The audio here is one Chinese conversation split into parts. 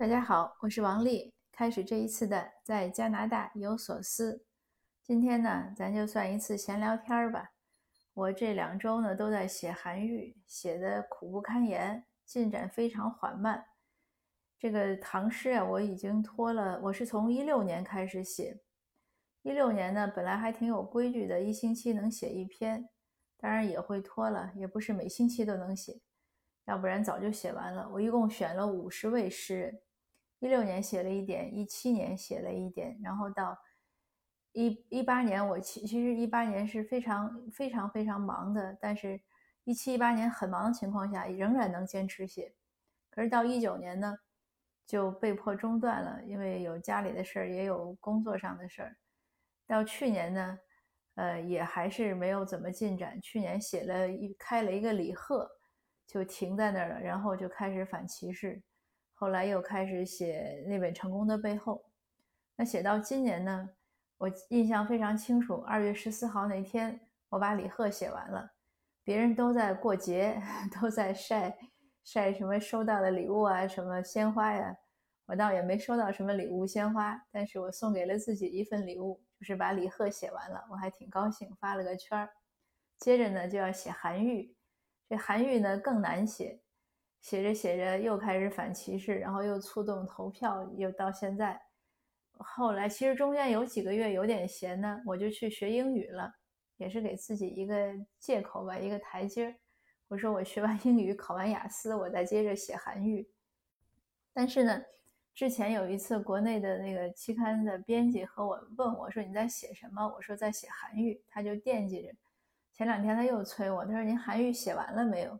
大家好，我是王丽。开始这一次的在加拿大有所思。今天呢，咱就算一次闲聊天儿吧。我这两周呢都在写韩愈，写的苦不堪言，进展非常缓慢。这个唐诗啊，我已经拖了。我是从一六年开始写，一六年呢本来还挺有规矩的，一星期能写一篇，当然也会拖了，也不是每星期都能写，要不然早就写完了。我一共选了五十位诗人。一六年写了一点，一七年写了一点，然后到一一八年，我其其实一八年是非常非常非常忙的，但是，一七一八年很忙的情况下，仍然能坚持写。可是到一九年呢，就被迫中断了，因为有家里的事儿，也有工作上的事儿。到去年呢，呃，也还是没有怎么进展。去年写了一开了一个李贺，就停在那儿了，然后就开始反歧视。后来又开始写那本《成功的背后》，那写到今年呢，我印象非常清楚。二月十四号那天，我把李贺写完了，别人都在过节，都在晒晒什么收到的礼物啊，什么鲜花呀，我倒也没收到什么礼物鲜花，但是我送给了自己一份礼物，就是把李贺写完了，我还挺高兴，发了个圈儿。接着呢，就要写韩愈，这韩愈呢更难写。写着写着又开始反歧视，然后又触动投票，又到现在。后来其实中间有几个月有点闲呢，我就去学英语了，也是给自己一个借口吧，一个台阶儿。我说我学完英语，考完雅思，我再接着写韩语。但是呢，之前有一次国内的那个期刊的编辑和我问我说你在写什么？我说在写韩语，他就惦记着。前两天他又催我，他说您韩语写完了没有？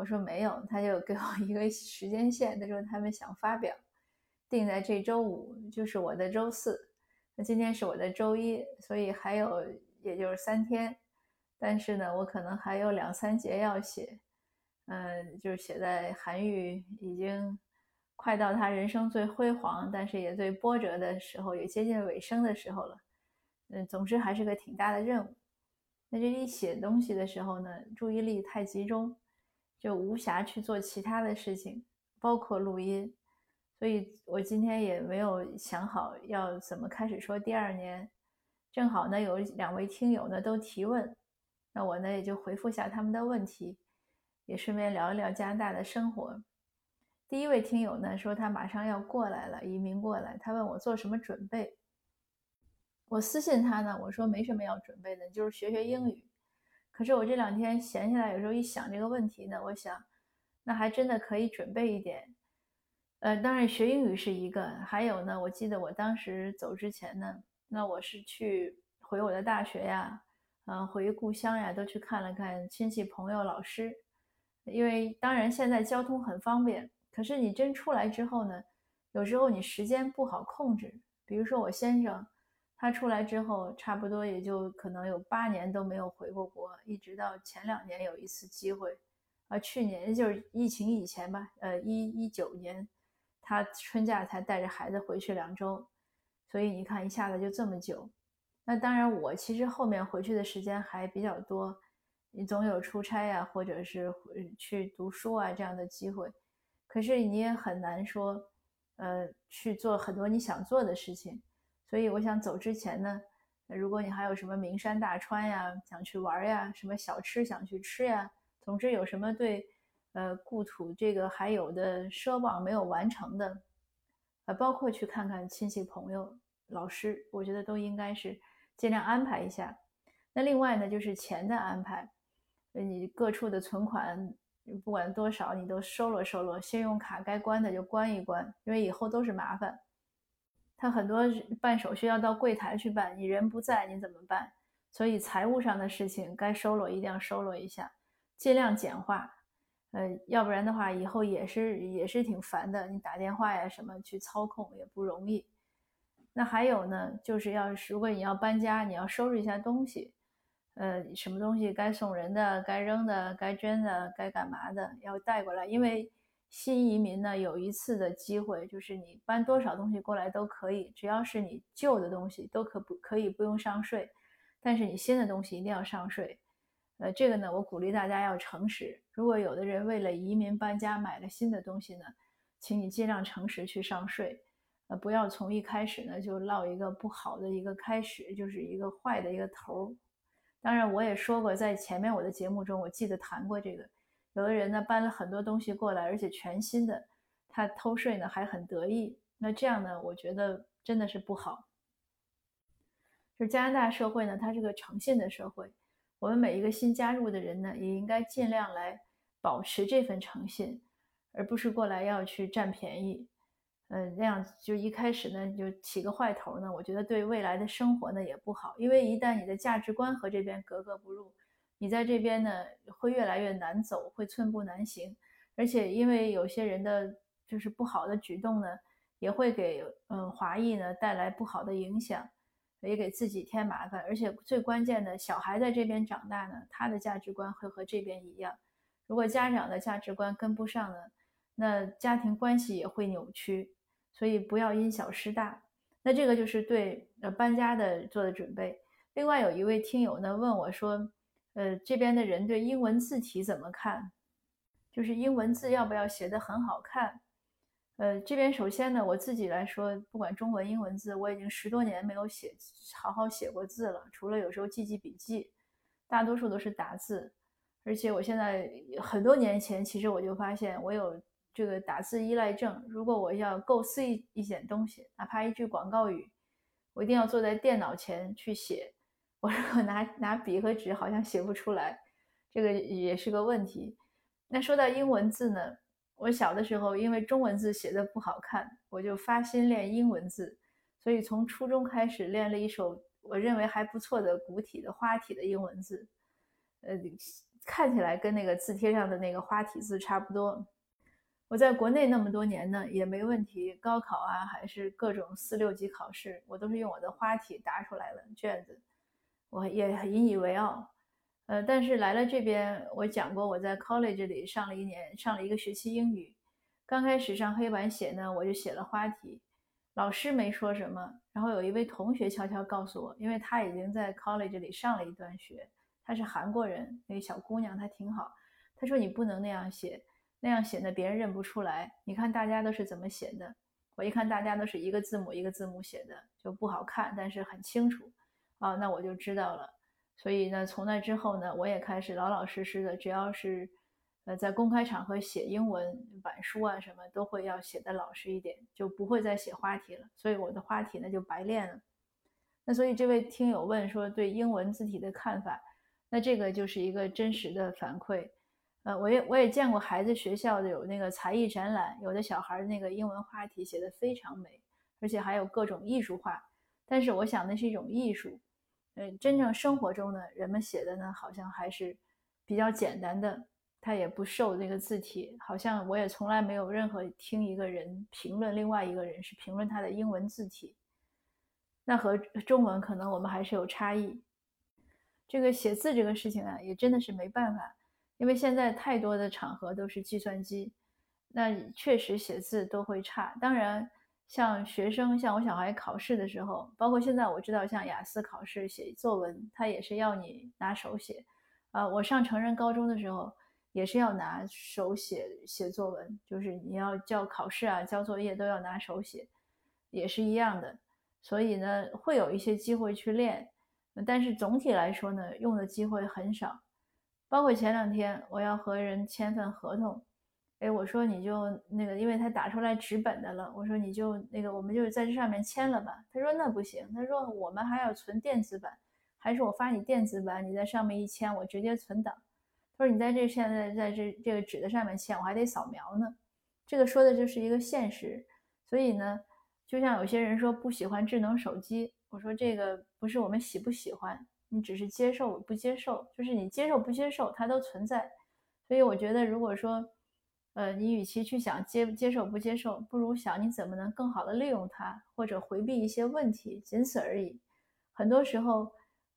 我说没有，他就给我一个时间线，他说他们想发表，定在这周五，就是我的周四。那今天是我的周一，所以还有也就是三天。但是呢，我可能还有两三节要写，嗯，就是写在韩愈已经快到他人生最辉煌，但是也最波折的时候，也接近尾声的时候了。嗯，总之还是个挺大的任务。那这一写东西的时候呢，注意力太集中。就无暇去做其他的事情，包括录音，所以我今天也没有想好要怎么开始说第二年。正好呢，有两位听友呢都提问，那我呢也就回复下他们的问题，也顺便聊一聊加拿大的生活。第一位听友呢说他马上要过来了，移民过来，他问我做什么准备。我私信他呢，我说没什么要准备的，就是学学英语。可是我这两天闲下来，有时候一想这个问题呢，我想，那还真的可以准备一点。呃，当然学英语是一个，还有呢，我记得我当时走之前呢，那我是去回我的大学呀，嗯，回故乡呀，都去看了看亲戚朋友、老师。因为当然现在交通很方便，可是你真出来之后呢，有时候你时间不好控制。比如说我先生。他出来之后，差不多也就可能有八年都没有回过国，一直到前两年有一次机会，啊，去年就是疫情以前吧，呃，一一九年，他春假才带着孩子回去两周，所以你看一下子就这么久。那当然，我其实后面回去的时间还比较多，你总有出差呀，或者是去读书啊这样的机会，可是你也很难说，呃，去做很多你想做的事情。所以我想走之前呢，如果你还有什么名山大川呀，想去玩呀，什么小吃想去吃呀，总之有什么对，呃，故土这个还有的奢望没有完成的，呃，包括去看看亲戚朋友、老师，我觉得都应该是尽量安排一下。那另外呢，就是钱的安排，你各处的存款不管多少，你都收了收了，信用卡该关的就关一关，因为以后都是麻烦。他很多办手续要到柜台去办，你人不在，你怎么办？所以财务上的事情该收罗一定要收罗一下，尽量简化。呃，要不然的话，以后也是也是挺烦的。你打电话呀什么去操控也不容易。那还有呢，就是要如果你要搬家，你要收拾一下东西，呃，什么东西该送人的、该扔的、该捐的、该干嘛的，要带过来，因为。新移民呢，有一次的机会，就是你搬多少东西过来都可以，只要是你旧的东西都可不可以不用上税，但是你新的东西一定要上税。呃，这个呢，我鼓励大家要诚实。如果有的人为了移民搬家买了新的东西呢，请你尽量诚实去上税，呃，不要从一开始呢就落一个不好的一个开始，就是一个坏的一个头儿。当然，我也说过，在前面我的节目中，我记得谈过这个，有的人呢搬了很多东西过来，而且全新的，他偷税呢还很得意，那这样呢，我觉得真的是不好。就加拿大社会呢，它是个诚信的社会，我们每一个新加入的人呢，也应该尽量来保持这份诚信。而不是过来要去占便宜，嗯，那样就一开始呢就起个坏头呢，我觉得对未来的生活呢也不好，因为一旦你的价值观和这边格格不入，你在这边呢会越来越难走，会寸步难行，而且因为有些人的就是不好的举动呢，也会给嗯华裔呢带来不好的影响，也给自己添麻烦，而且最关键的小孩在这边长大呢，他的价值观会和这边一样，如果家长的价值观跟不上呢？那家庭关系也会扭曲，所以不要因小失大。那这个就是对呃搬家的做的准备。另外有一位听友呢问我说，呃这边的人对英文字体怎么看？就是英文字要不要写的很好看？呃这边首先呢我自己来说，不管中文英文字，我已经十多年没有写好好写过字了，除了有时候记记笔记，大多数都是打字。而且我现在很多年前其实我就发现我有。这个打字依赖症，如果我要构思一一点东西，哪怕一句广告语，我一定要坐在电脑前去写。我如果拿 拿笔和纸，好像写不出来，这个也是个问题。那说到英文字呢，我小的时候因为中文字写的不好看，我就发心练英文字，所以从初中开始练了一手我认为还不错的古体的花体的英文字，呃，看起来跟那个字帖上的那个花体字差不多。我在国内那么多年呢，也没问题。高考啊，还是各种四六级考试，我都是用我的花体答出来了卷子，我也引以为傲。呃，但是来了这边，我讲过我在 college 里上了一年，上了一个学期英语。刚开始上黑板写呢，我就写了花体，老师没说什么。然后有一位同学悄悄告诉我，因为他已经在 college 里上了一段学，他是韩国人，那个小姑娘她挺好。她说你不能那样写。那样写呢，别人认不出来。你看大家都是怎么写的？我一看大家都是一个字母一个字母写的，就不好看，但是很清楚啊，那我就知道了。所以呢，从那之后呢，我也开始老老实实的，只要是呃在公开场合写英文板书啊什么，都会要写的老实一点，就不会再写花体了。所以我的花体呢就白练了。那所以这位听友问说对英文字体的看法，那这个就是一个真实的反馈。呃，我也我也见过孩子学校的有那个才艺展览，有的小孩那个英文花体写的非常美，而且还有各种艺术化。但是我想那是一种艺术，呃，真正生活中呢，人们写的呢好像还是比较简单的，他也不受那个字体。好像我也从来没有任何听一个人评论另外一个人是评论他的英文字体，那和中文可能我们还是有差异。这个写字这个事情啊，也真的是没办法。因为现在太多的场合都是计算机，那确实写字都会差。当然，像学生，像我小孩考试的时候，包括现在我知道，像雅思考试写作文，他也是要你拿手写。啊，我上成人高中的时候也是要拿手写写作文，就是你要交考试啊、交作业都要拿手写，也是一样的。所以呢，会有一些机会去练，但是总体来说呢，用的机会很少。包括前两天我要和人签份合同，哎，我说你就那个，因为他打出来纸本的了，我说你就那个，我们就在这上面签了吧。他说那不行，他说我们还要存电子版，还是我发你电子版，你在上面一签，我直接存档。他说你在这现在在这这个纸的上面签，我还得扫描呢。这个说的就是一个现实，所以呢，就像有些人说不喜欢智能手机，我说这个不是我们喜不喜欢。你只是接受不接受，就是你接受不接受，它都存在。所以我觉得，如果说，呃，你与其去想接接受不接受，不如想你怎么能更好的利用它，或者回避一些问题，仅此而已。很多时候，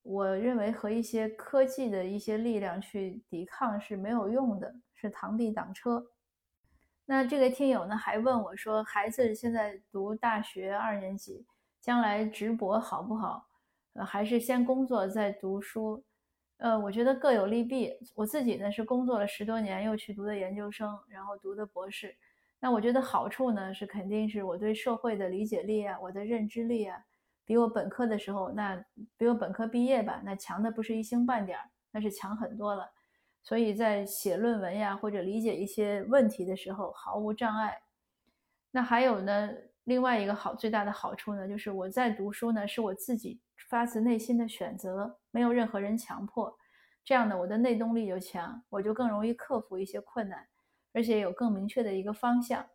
我认为和一些科技的一些力量去抵抗是没有用的，是螳臂挡车。那这个听友呢，还问我说，孩子现在读大学二年级，将来直博好不好？呃，还是先工作再读书，呃，我觉得各有利弊。我自己呢是工作了十多年，又去读的研究生，然后读的博士。那我觉得好处呢是肯定是我对社会的理解力啊，我的认知力啊，比我本科的时候那比我本科毕业吧，那强的不是一星半点儿，那是强很多了。所以在写论文呀或者理解一些问题的时候毫无障碍。那还有呢，另外一个好最大的好处呢，就是我在读书呢是我自己发自内心的选择，没有任何人强迫。这样呢，我的内动力就强，我就更容易克服一些困难，而且有更明确的一个方向，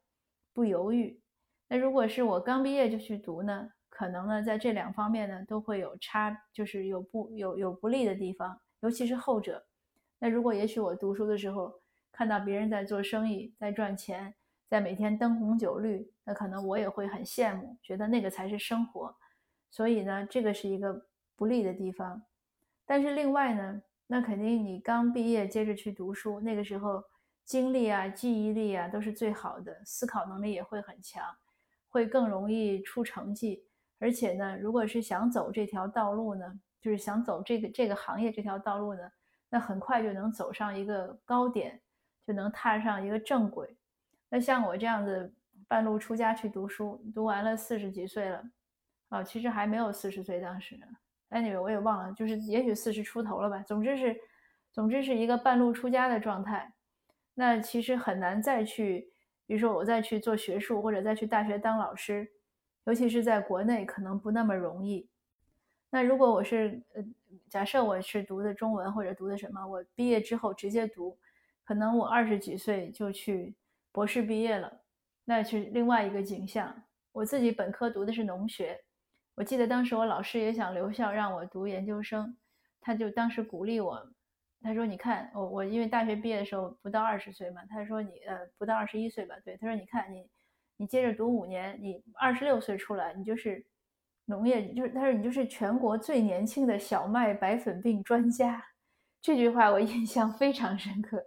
不犹豫。那如果是我刚毕业就去读呢，可能呢在这两方面呢都会有差，就是有不有有不利的地方，尤其是后者。那如果也许我读书的时候看到别人在做生意，在赚钱，在每天灯红酒绿，那可能我也会很羡慕，觉得那个才是生活。所以呢，这个是一个不利的地方。但是另外呢。那肯定，你刚毕业接着去读书，那个时候精力啊、记忆力啊都是最好的，思考能力也会很强，会更容易出成绩。而且呢，如果是想走这条道路呢，就是想走这个这个行业这条道路呢，那很快就能走上一个高点，就能踏上一个正轨。那像我这样子半路出家去读书，读完了四十几岁了，啊，其实还没有四十岁当时。anyway，我也忘了，就是也许四十出头了吧。总之是，总之是一个半路出家的状态。那其实很难再去，比如说我再去做学术，或者再去大学当老师，尤其是在国内，可能不那么容易。那如果我是，呃，假设我是读的中文或者读的什么，我毕业之后直接读，可能我二十几岁就去博士毕业了，那是另外一个景象。我自己本科读的是农学。我记得当时我老师也想留校让我读研究生，他就当时鼓励我，他说：“你看我我因为大学毕业的时候不到二十岁嘛，他说你呃不到二十一岁吧，对，他说你看你你接着读五年，你二十六岁出来，你就是农业就是他说你就是全国最年轻的小麦白粉病专家。”这句话我印象非常深刻，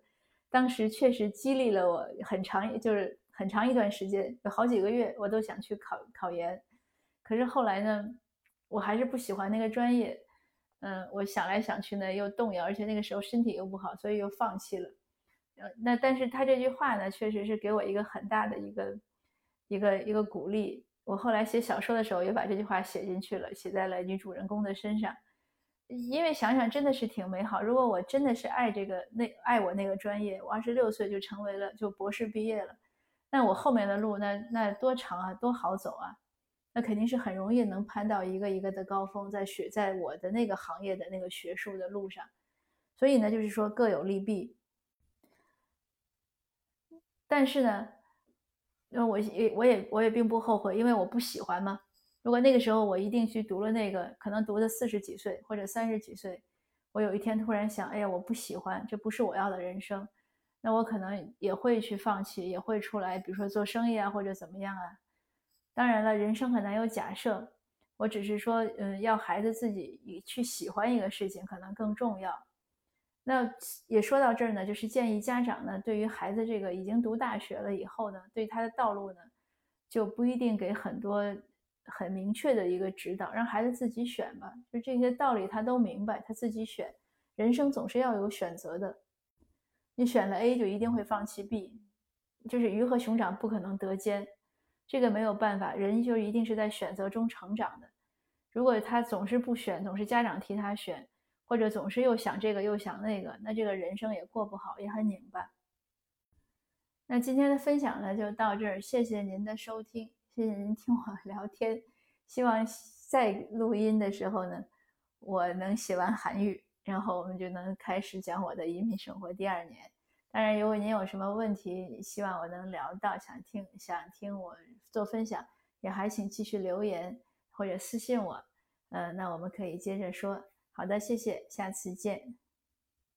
当时确实激励了我很长，就是很长一段时间，有好几个月我都想去考考研。可是后来呢，我还是不喜欢那个专业，嗯，我想来想去呢又动摇，而且那个时候身体又不好，所以又放弃了。呃，那但是他这句话呢，确实是给我一个很大的一个一个一个鼓励。我后来写小说的时候也把这句话写进去了，写在了女主人公的身上，因为想想真的是挺美好。如果我真的是爱这个那爱我那个专业，我二十六岁就成为了就博士毕业了，那我后面的路那那多长啊，多好走啊！那肯定是很容易能攀到一个一个的高峰，在学在我的那个行业的那个学术的路上，所以呢，就是说各有利弊。但是呢，那我也我也我也并不后悔，因为我不喜欢嘛。如果那个时候我一定去读了那个，可能读的四十几岁或者三十几岁，我有一天突然想，哎呀，我不喜欢，这不是我要的人生，那我可能也会去放弃，也会出来，比如说做生意啊，或者怎么样啊。当然了，人生很难有假设，我只是说，嗯，要孩子自己去喜欢一个事情可能更重要。那也说到这儿呢，就是建议家长呢，对于孩子这个已经读大学了以后呢，对他的道路呢，就不一定给很多很明确的一个指导，让孩子自己选吧。就这些道理他都明白，他自己选。人生总是要有选择的，你选了 A 就一定会放弃 B，就是鱼和熊掌不可能得兼。这个没有办法，人就一定是在选择中成长的。如果他总是不选，总是家长替他选，或者总是又想这个又想那个，那这个人生也过不好，也很拧巴。那今天的分享呢，就到这儿，谢谢您的收听，谢谢您听我 聊天。希望在录音的时候呢，我能写完韩语，然后我们就能开始讲我的移民生活第二年。当然，如果您有什么问题，希望我能聊到，想听想听我做分享，也还请继续留言或者私信我。嗯，那我们可以接着说。好的，谢谢，下次见。